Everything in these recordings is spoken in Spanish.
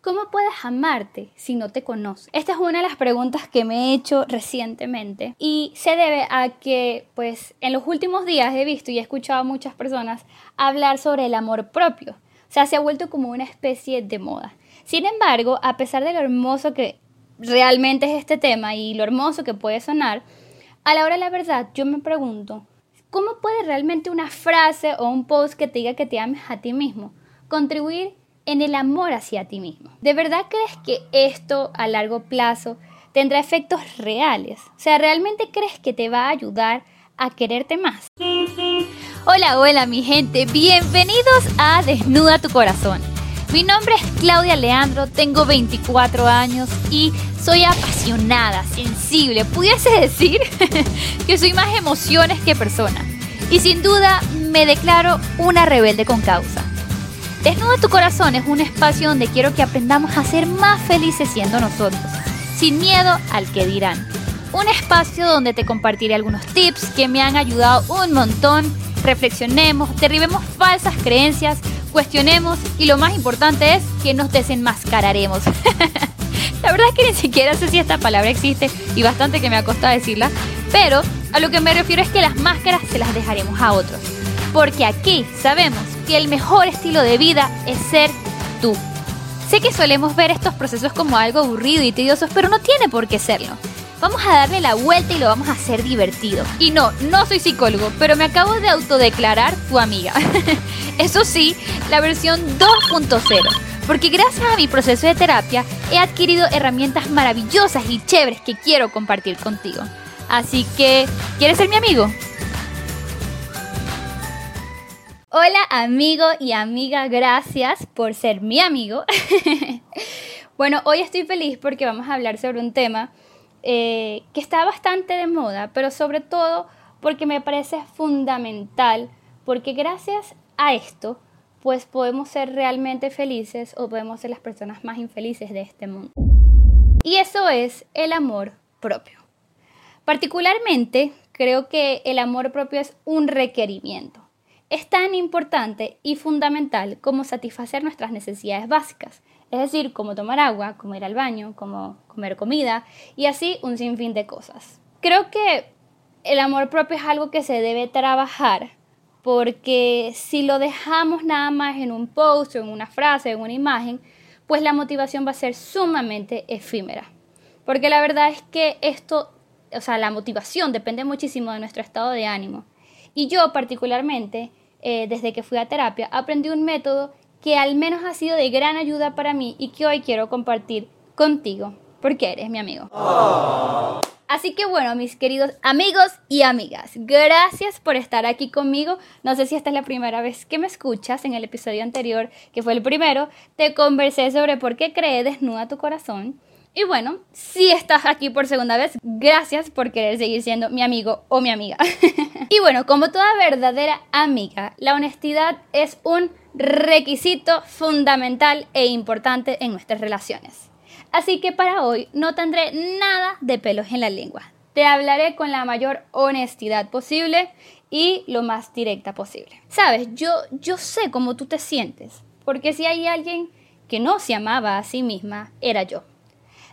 ¿Cómo puedes amarte si no te conoces? Esta es una de las preguntas que me he hecho recientemente y se debe a que pues en los últimos días he visto y he escuchado a muchas personas hablar sobre el amor propio. O sea, se ha vuelto como una especie de moda. Sin embargo, a pesar de lo hermoso que realmente es este tema y lo hermoso que puede sonar, a la hora de la verdad yo me pregunto, ¿cómo puede realmente una frase o un post que te diga que te ames a ti mismo contribuir en el amor hacia ti mismo. ¿De verdad crees que esto a largo plazo tendrá efectos reales? O sea, ¿realmente crees que te va a ayudar a quererte más? Hola, hola mi gente, bienvenidos a Desnuda tu Corazón. Mi nombre es Claudia Leandro, tengo 24 años y soy apasionada, sensible, pudiese decir que soy más emociones que persona. Y sin duda me declaro una rebelde con causa. Desnuda tu corazón es un espacio donde quiero que aprendamos a ser más felices siendo nosotros, sin miedo al que dirán. Un espacio donde te compartiré algunos tips que me han ayudado un montón. Reflexionemos, derribemos falsas creencias, cuestionemos y lo más importante es que nos desenmascararemos. La verdad es que ni siquiera sé si esta palabra existe y bastante que me ha costado decirla, pero a lo que me refiero es que las máscaras se las dejaremos a otros. Porque aquí sabemos que el mejor estilo de vida es ser tú. Sé que solemos ver estos procesos como algo aburrido y tedioso, pero no tiene por qué serlo. Vamos a darle la vuelta y lo vamos a hacer divertido. Y no, no soy psicólogo, pero me acabo de autodeclarar tu amiga. Eso sí, la versión 2.0. Porque gracias a mi proceso de terapia he adquirido herramientas maravillosas y chéveres que quiero compartir contigo. Así que, ¿quieres ser mi amigo? Hola amigo y amiga, gracias por ser mi amigo. bueno, hoy estoy feliz porque vamos a hablar sobre un tema eh, que está bastante de moda, pero sobre todo porque me parece fundamental, porque gracias a esto, pues podemos ser realmente felices o podemos ser las personas más infelices de este mundo. Y eso es el amor propio. Particularmente, creo que el amor propio es un requerimiento es tan importante y fundamental como satisfacer nuestras necesidades básicas, es decir, como tomar agua, como ir al baño, como comer comida y así un sinfín de cosas. Creo que el amor propio es algo que se debe trabajar porque si lo dejamos nada más en un post o en una frase, en una imagen, pues la motivación va a ser sumamente efímera. Porque la verdad es que esto, o sea, la motivación depende muchísimo de nuestro estado de ánimo. Y yo particularmente eh, desde que fui a terapia, aprendí un método que al menos ha sido de gran ayuda para mí y que hoy quiero compartir contigo, porque eres mi amigo. Así que bueno, mis queridos amigos y amigas, gracias por estar aquí conmigo. No sé si esta es la primera vez que me escuchas. En el episodio anterior, que fue el primero, te conversé sobre por qué cree desnuda tu corazón. Y bueno, si estás aquí por segunda vez, gracias por querer seguir siendo mi amigo o mi amiga. y bueno, como toda verdadera amiga, la honestidad es un requisito fundamental e importante en nuestras relaciones. Así que para hoy no tendré nada de pelos en la lengua. Te hablaré con la mayor honestidad posible y lo más directa posible. Sabes, yo, yo sé cómo tú te sientes, porque si hay alguien que no se amaba a sí misma, era yo.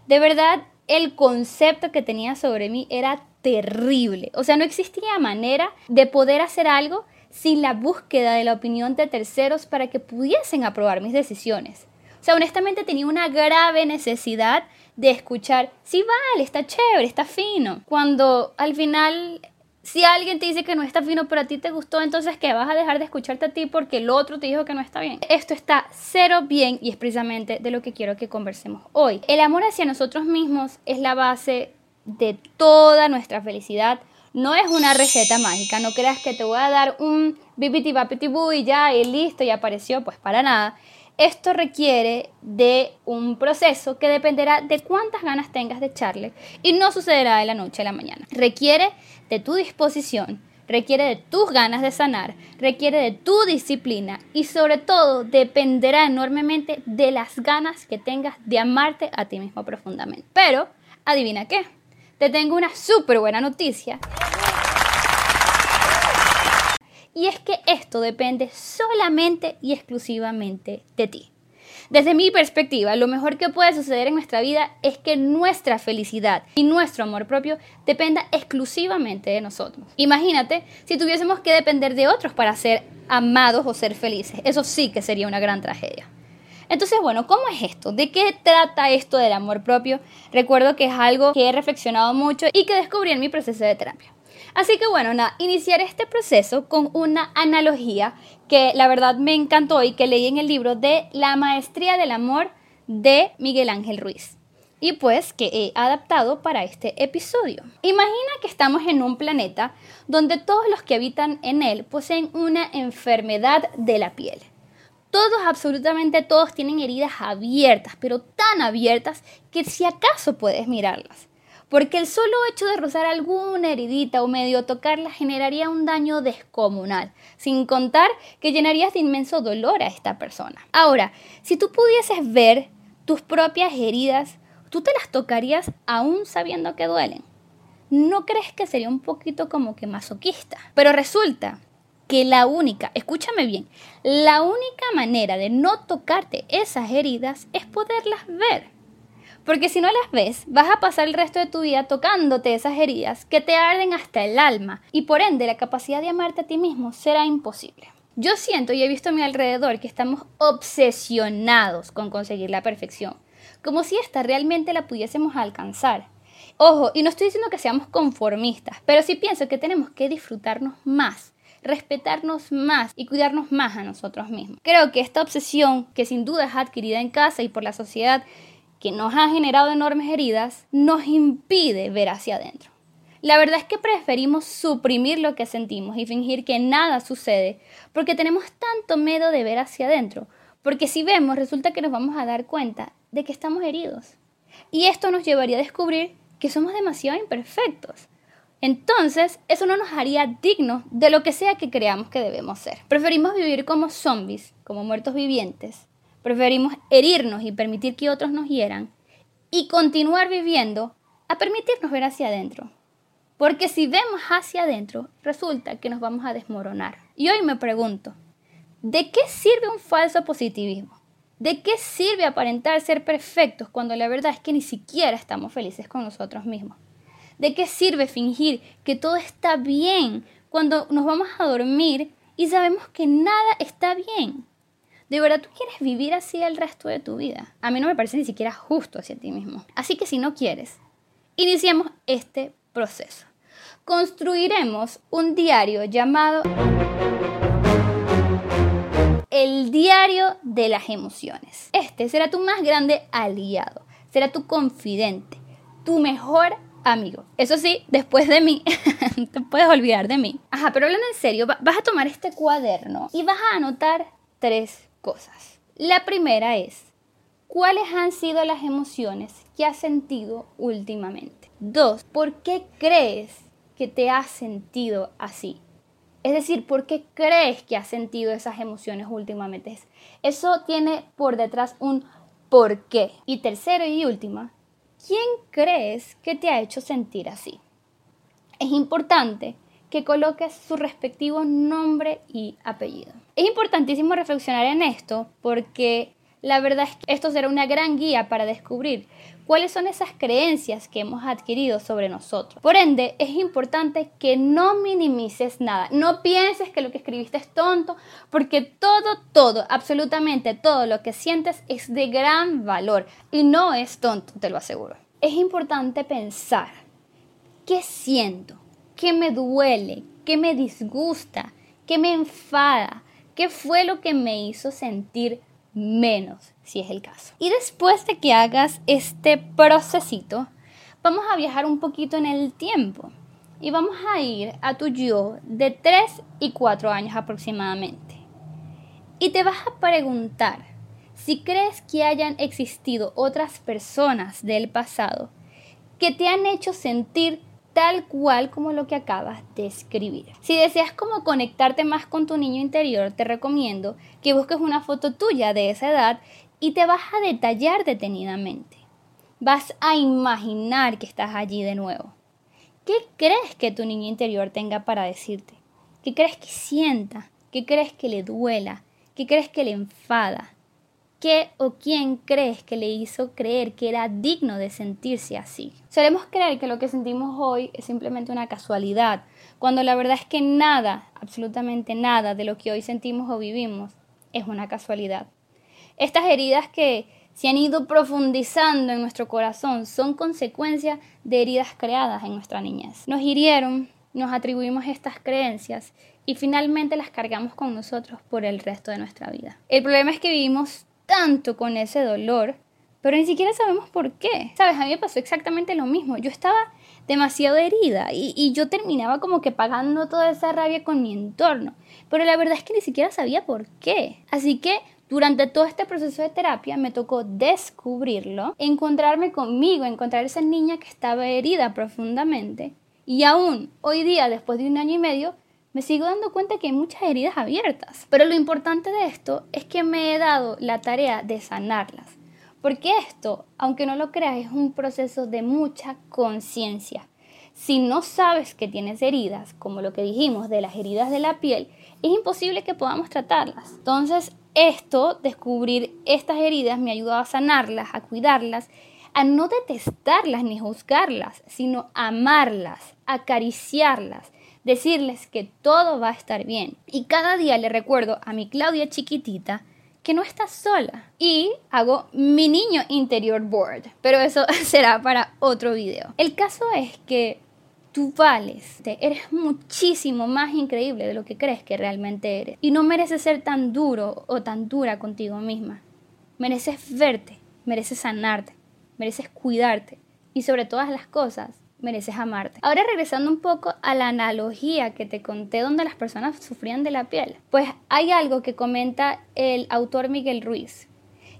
De verdad, el concepto que tenía sobre mí era terrible. O sea, no existía manera de poder hacer algo sin la búsqueda de la opinión de terceros para que pudiesen aprobar mis decisiones. O sea, honestamente tenía una grave necesidad de escuchar, sí vale, está chévere, está fino, cuando al final si alguien te dice que no está fino, pero a ti te gustó, entonces que vas a dejar de escucharte a ti porque el otro te dijo que no está bien. Esto está cero bien y es precisamente de lo que quiero que conversemos hoy. El amor hacia nosotros mismos es la base de toda nuestra felicidad. No es una receta mágica, no creas que te voy a dar un bibiti bapiti y ya y listo y apareció, pues para nada. Esto requiere de un proceso que dependerá de cuántas ganas tengas de echarle y no sucederá de la noche a la mañana. Requiere de tu disposición, requiere de tus ganas de sanar, requiere de tu disciplina y sobre todo dependerá enormemente de las ganas que tengas de amarte a ti mismo profundamente. Pero, adivina qué, te tengo una súper buena noticia. Y es que esto depende solamente y exclusivamente de ti. Desde mi perspectiva, lo mejor que puede suceder en nuestra vida es que nuestra felicidad y nuestro amor propio dependa exclusivamente de nosotros. Imagínate si tuviésemos que depender de otros para ser amados o ser felices. Eso sí que sería una gran tragedia. Entonces, bueno, ¿cómo es esto? ¿De qué trata esto del amor propio? Recuerdo que es algo que he reflexionado mucho y que descubrí en mi proceso de terapia. Así que bueno, nada, iniciar este proceso con una analogía que la verdad me encantó y que leí en el libro de La Maestría del Amor de Miguel Ángel Ruiz. Y pues que he adaptado para este episodio. Imagina que estamos en un planeta donde todos los que habitan en él poseen una enfermedad de la piel. Todos, absolutamente todos, tienen heridas abiertas, pero tan abiertas que si acaso puedes mirarlas porque el solo hecho de rozar alguna heridita o medio tocarla generaría un daño descomunal, sin contar que llenarías de inmenso dolor a esta persona. Ahora, si tú pudieses ver tus propias heridas, tú te las tocarías aún sabiendo que duelen. ¿No crees que sería un poquito como que masoquista? Pero resulta que la única, escúchame bien, la única manera de no tocarte esas heridas es poderlas ver. Porque si no las ves, vas a pasar el resto de tu vida tocándote esas heridas que te arden hasta el alma y por ende la capacidad de amarte a ti mismo será imposible. Yo siento y he visto a mi alrededor que estamos obsesionados con conseguir la perfección, como si esta realmente la pudiésemos alcanzar. Ojo, y no estoy diciendo que seamos conformistas, pero sí pienso que tenemos que disfrutarnos más, respetarnos más y cuidarnos más a nosotros mismos. Creo que esta obsesión, que sin duda es adquirida en casa y por la sociedad, que nos ha generado enormes heridas, nos impide ver hacia adentro. La verdad es que preferimos suprimir lo que sentimos y fingir que nada sucede porque tenemos tanto miedo de ver hacia adentro, porque si vemos resulta que nos vamos a dar cuenta de que estamos heridos. Y esto nos llevaría a descubrir que somos demasiado imperfectos. Entonces, eso no nos haría dignos de lo que sea que creamos que debemos ser. Preferimos vivir como zombies, como muertos vivientes, Preferimos herirnos y permitir que otros nos hieran y continuar viviendo a permitirnos ver hacia adentro. Porque si vemos hacia adentro, resulta que nos vamos a desmoronar. Y hoy me pregunto, ¿de qué sirve un falso positivismo? ¿De qué sirve aparentar ser perfectos cuando la verdad es que ni siquiera estamos felices con nosotros mismos? ¿De qué sirve fingir que todo está bien cuando nos vamos a dormir y sabemos que nada está bien? ¿De verdad tú quieres vivir así el resto de tu vida? A mí no me parece ni siquiera justo hacia ti mismo. Así que si no quieres, iniciemos este proceso. Construiremos un diario llamado el diario de las emociones. Este será tu más grande aliado, será tu confidente, tu mejor amigo. Eso sí, después de mí, te puedes olvidar de mí. Ajá, pero hablando en serio, vas a tomar este cuaderno y vas a anotar tres cosas. La primera es, ¿cuáles han sido las emociones que has sentido últimamente? Dos, ¿por qué crees que te has sentido así? Es decir, ¿por qué crees que has sentido esas emociones últimamente? Eso tiene por detrás un por qué. Y tercero y última, ¿quién crees que te ha hecho sentir así? Es importante que coloques su respectivo nombre y apellido. Es importantísimo reflexionar en esto porque la verdad es que esto será una gran guía para descubrir cuáles son esas creencias que hemos adquirido sobre nosotros. Por ende, es importante que no minimices nada, no pienses que lo que escribiste es tonto, porque todo, todo, absolutamente todo lo que sientes es de gran valor y no es tonto, te lo aseguro. Es importante pensar, ¿qué siento? Qué me duele, qué me disgusta, qué me enfada, qué fue lo que me hizo sentir menos, si es el caso. Y después de que hagas este procesito, vamos a viajar un poquito en el tiempo y vamos a ir a tu yo de 3 y 4 años aproximadamente. Y te vas a preguntar si crees que hayan existido otras personas del pasado que te han hecho sentir tal cual como lo que acabas de escribir. Si deseas como conectarte más con tu niño interior, te recomiendo que busques una foto tuya de esa edad y te vas a detallar detenidamente. Vas a imaginar que estás allí de nuevo. ¿Qué crees que tu niño interior tenga para decirte? ¿Qué crees que sienta? ¿Qué crees que le duela? ¿Qué crees que le enfada? ¿Qué o quién crees que le hizo creer que era digno de sentirse así? Solemos creer que lo que sentimos hoy es simplemente una casualidad, cuando la verdad es que nada, absolutamente nada de lo que hoy sentimos o vivimos es una casualidad. Estas heridas que se han ido profundizando en nuestro corazón son consecuencia de heridas creadas en nuestra niñez. Nos hirieron, nos atribuimos estas creencias y finalmente las cargamos con nosotros por el resto de nuestra vida. El problema es que vivimos tanto con ese dolor, pero ni siquiera sabemos por qué. Sabes, a mí me pasó exactamente lo mismo. Yo estaba demasiado herida y, yo terminaba como que pagando toda esa rabia con mi entorno. Pero la verdad es que ni siquiera sabía por qué. Así que durante todo este proceso de terapia me tocó descubrirlo, encontrarme conmigo, encontrar esa niña que estaba herida profundamente. Y aún hoy día, después de un año y medio, me sigo dando cuenta que hay muchas heridas abiertas. Pero lo importante de esto es que me he dado la tarea de sanarlas. Porque esto, aunque no lo creas, es un proceso de mucha conciencia. Si no sabes que tienes heridas, como lo que dijimos de las heridas de la piel, es imposible que podamos tratarlas. Entonces, esto, descubrir estas heridas, me ayudó a sanarlas, a cuidarlas, a no detestarlas ni juzgarlas, sino amarlas, acariciarlas, decirles que todo va a estar bien. Y cada día le recuerdo a mi Claudia chiquitita que no está sola. Y hago mi niño interior board. Pero eso será para otro video. El caso es que tú vales, eres muchísimo más increíble de lo que crees que realmente eres. Y no mereces ser tan duro o tan dura contigo misma. Mereces verte, mereces sanarte, mereces cuidarte. Y sobre todas las cosas, mereces amarte. Ahora regresando un poco a la analogía que te conté donde las personas sufrían de la piel, pues hay algo que comenta el autor Miguel Ruiz.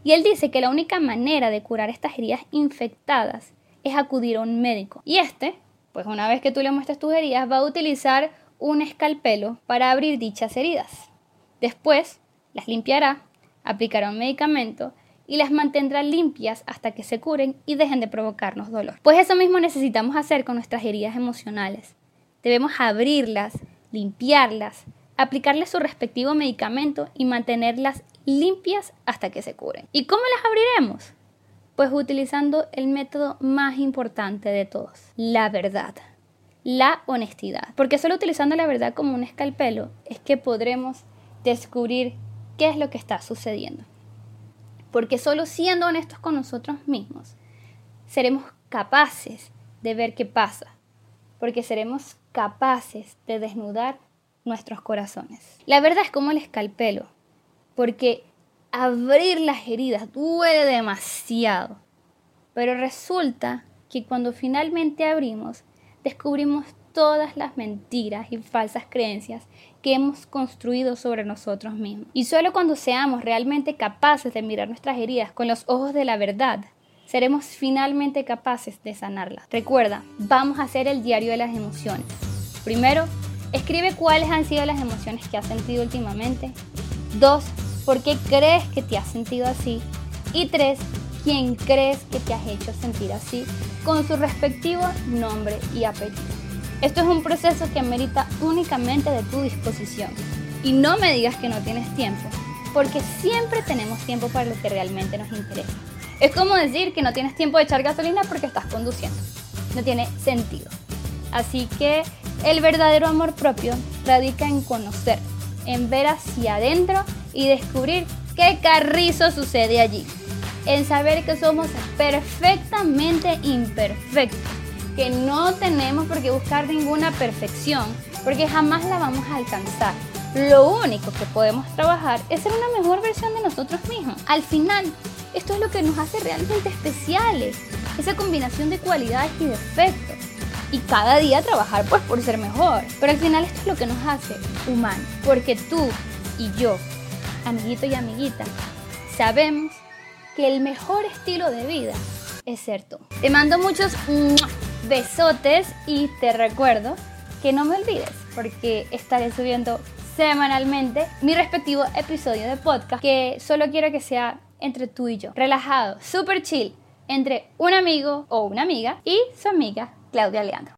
Y él dice que la única manera de curar estas heridas infectadas es acudir a un médico. Y este, pues una vez que tú le muestres tus heridas, va a utilizar un escalpelo para abrir dichas heridas. Después las limpiará, aplicará un medicamento y las mantendrá limpias hasta que se curen y dejen de provocarnos dolor. Pues eso mismo necesitamos hacer con nuestras heridas emocionales. Debemos abrirlas, limpiarlas, aplicarles su respectivo medicamento y mantenerlas limpias hasta que se curen. ¿Y cómo las abriremos? Pues utilizando el método más importante de todos, la verdad, la honestidad. Porque solo utilizando la verdad como un escalpelo es que podremos descubrir qué es lo que está sucediendo. Porque solo siendo honestos con nosotros mismos seremos capaces de ver qué pasa. Porque seremos capaces de desnudar nuestros corazones. La verdad es como el escalpelo. Porque abrir las heridas duele demasiado. Pero resulta que cuando finalmente abrimos, descubrimos todas las mentiras y falsas creencias que hemos construido sobre nosotros mismos. Y solo cuando seamos realmente capaces de mirar nuestras heridas con los ojos de la verdad, seremos finalmente capaces de sanarlas. Recuerda, vamos a hacer el diario de las emociones. Primero, escribe cuáles han sido las emociones que has sentido últimamente. Dos, ¿por qué crees que te has sentido así? Y tres, ¿quién crees que te has hecho sentir así? Con su respectivo nombre y apellido. Esto es un proceso que merita únicamente de tu disposición. Y no me digas que no tienes tiempo, porque siempre tenemos tiempo para lo que realmente nos interesa. Es como decir que no tienes tiempo de echar gasolina porque estás conduciendo. No tiene sentido. Así que el verdadero amor propio radica en conocer, en ver hacia adentro y descubrir qué carrizo sucede allí. En saber que somos perfectamente imperfectos que no tenemos por qué buscar ninguna perfección, porque jamás la vamos a alcanzar. Lo único que podemos trabajar es ser una mejor versión de nosotros mismos. Al final, esto es lo que nos hace realmente especiales, esa combinación de cualidades y defectos. Y cada día trabajar pues por ser mejor. Pero al final esto es lo que nos hace humanos, porque tú y yo, amiguito y amiguita, sabemos que el mejor estilo de vida es ser tú. Te mando muchos besotes y te recuerdo que no me olvides porque estaré subiendo semanalmente mi respectivo episodio de podcast que solo quiero que sea entre tú y yo, relajado, super chill, entre un amigo o una amiga y su amiga Claudia Leandro.